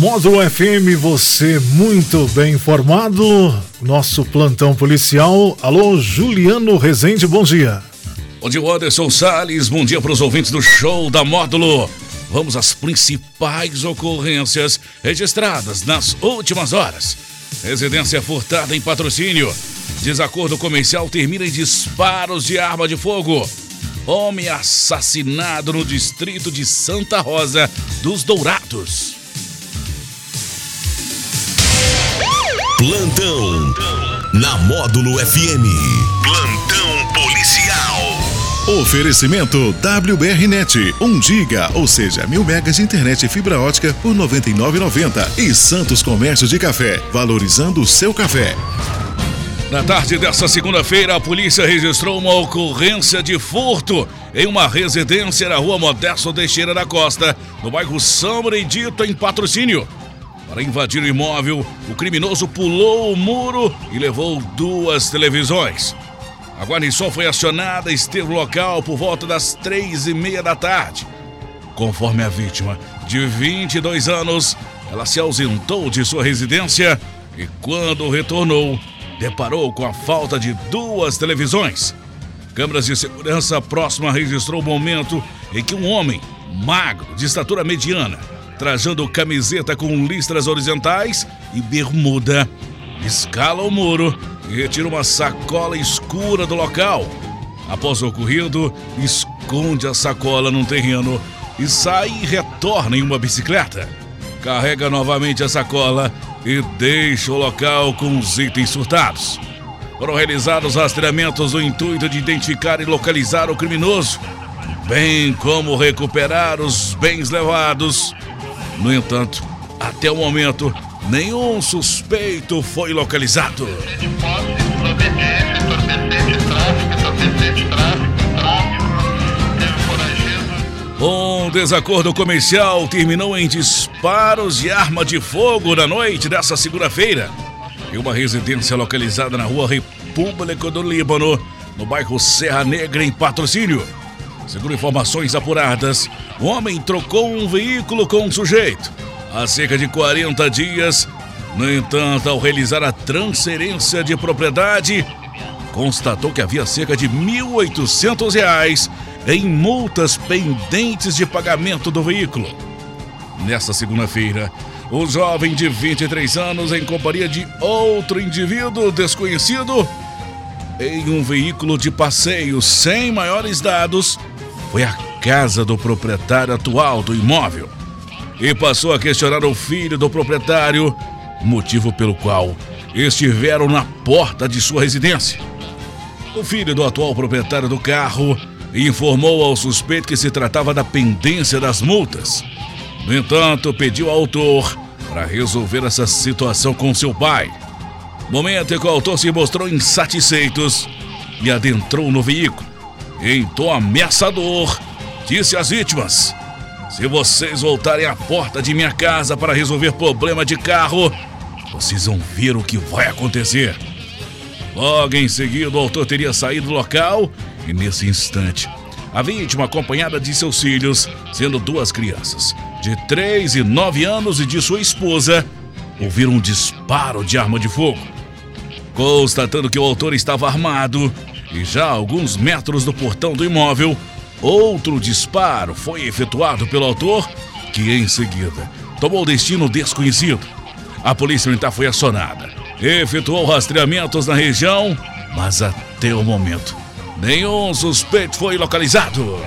Módulo FM, você muito bem informado. Nosso plantão policial. Alô, Juliano Rezende, bom dia. Bom dia, Anderson Salles. Bom dia para os ouvintes do show da Módulo. Vamos às principais ocorrências registradas nas últimas horas. Residência furtada em patrocínio. Desacordo comercial termina em disparos de arma de fogo. Homem assassinado no distrito de Santa Rosa dos Dourados. Plantão na Módulo FM. Plantão policial. Oferecimento WBRnet, 1 giga, ou seja, mil megas de internet e fibra ótica por 99,90 e Santos Comércio de Café, valorizando o seu café. Na tarde desta segunda-feira, a polícia registrou uma ocorrência de furto em uma residência na rua Modesto Teixeira da Costa, no bairro São Benedito, em patrocínio. Para invadir o imóvel, o criminoso pulou o muro e levou duas televisões. A guarnição foi acionada e esteve local por volta das três e meia da tarde. Conforme a vítima, de 22 anos, ela se ausentou de sua residência e, quando retornou, deparou com a falta de duas televisões. Câmeras de segurança próxima registrou o momento em que um homem, magro, de estatura mediana, trajando camiseta com listras horizontais e bermuda, escala o muro e retira uma sacola escura do local. Após o ocorrido, esconde a sacola num terreno e sai e retorna em uma bicicleta. Carrega novamente a sacola e deixa o local com os itens surtados. Foram realizados rastreamentos no intuito de identificar e localizar o criminoso, bem como recuperar os bens levados. No entanto, até o momento, nenhum suspeito foi localizado. Um desacordo comercial terminou em disparos de arma de fogo na noite dessa segunda-feira em uma residência localizada na rua República do Líbano, no bairro Serra Negra, em patrocínio. Segundo informações apuradas, o homem trocou um veículo com um sujeito há cerca de 40 dias. No entanto, ao realizar a transferência de propriedade, constatou que havia cerca de R$ 1.800 em multas pendentes de pagamento do veículo. Nessa segunda-feira, o jovem de 23 anos, em companhia de outro indivíduo desconhecido, em um veículo de passeio sem maiores dados, foi à casa do proprietário atual do imóvel e passou a questionar o filho do proprietário, motivo pelo qual estiveram na porta de sua residência. O filho do atual proprietário do carro informou ao suspeito que se tratava da pendência das multas. No entanto, pediu ao autor para resolver essa situação com seu pai. Momento em que o autor se mostrou insatisfeito e adentrou no veículo. Em tom ameaçador, disse às vítimas: Se vocês voltarem à porta de minha casa para resolver problema de carro, vocês vão ver o que vai acontecer. Logo em seguida, o autor teria saído do local e, nesse instante, a vítima, acompanhada de seus filhos, sendo duas crianças, de 3 e 9 anos, e de sua esposa, ouviram um disparo de arma de fogo. Constatando que o autor estava armado e já a alguns metros do portão do imóvel, outro disparo foi efetuado pelo autor, que em seguida tomou destino desconhecido. A polícia militar foi acionada, efetuou rastreamentos na região, mas até o momento nenhum suspeito foi localizado.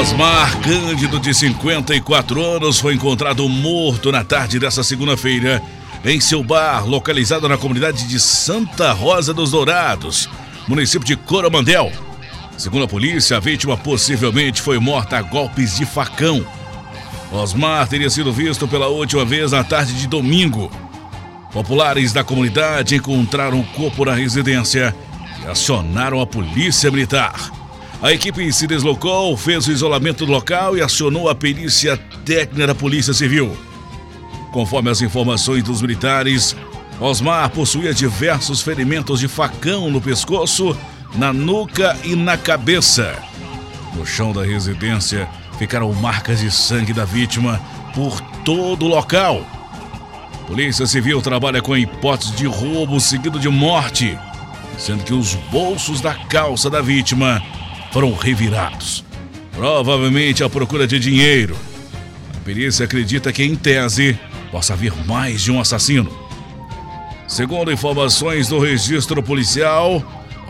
Osmar Cândido, de 54 anos, foi encontrado morto na tarde dessa segunda-feira em seu bar, localizado na comunidade de Santa Rosa dos Dourados, município de Coromandel. Segundo a polícia, a vítima possivelmente foi morta a golpes de facão. Osmar teria sido visto pela última vez na tarde de domingo. Populares da comunidade encontraram o corpo na residência e acionaram a polícia militar. A equipe se deslocou, fez o isolamento local e acionou a perícia técnica da Polícia Civil. Conforme as informações dos militares, Osmar possuía diversos ferimentos de facão no pescoço na nuca e na cabeça. No chão da residência ficaram marcas de sangue da vítima por todo o local. Polícia Civil trabalha com a hipótese de roubo seguido de morte, sendo que os bolsos da calça da vítima foram revirados. Provavelmente à procura de dinheiro. A perícia acredita que, em tese, possa haver mais de um assassino. Segundo informações do registro policial,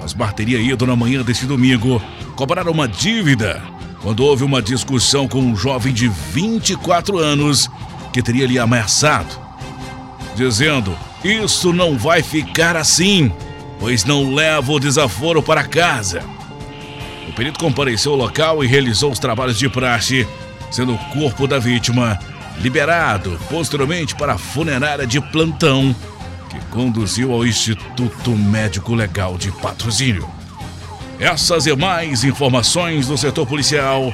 Osmar teria ido na manhã deste domingo cobrar uma dívida quando houve uma discussão com um jovem de 24 anos que teria lhe ameaçado, dizendo: Isso não vai ficar assim, pois não levo o desaforo para casa. O perito compareceu ao local e realizou os trabalhos de praxe, sendo o corpo da vítima liberado posteriormente para a funerária de plantão, que conduziu ao Instituto Médico Legal de Patrocínio. Essas e mais informações do setor policial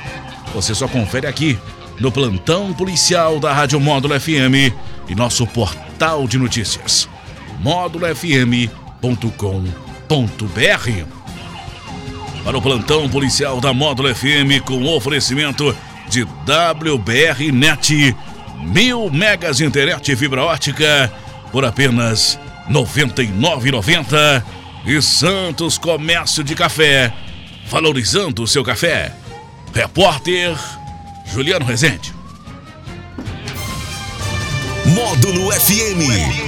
você só confere aqui no plantão policial da Rádio Módulo FM e nosso portal de notícias módulofm.com.br para o plantão policial da Módulo FM com oferecimento de WBR Net, mil megas internet fibra ótica por apenas R$ 99,90 e Santos Comércio de Café, valorizando o seu café. Repórter Juliano Rezende. Módulo FM.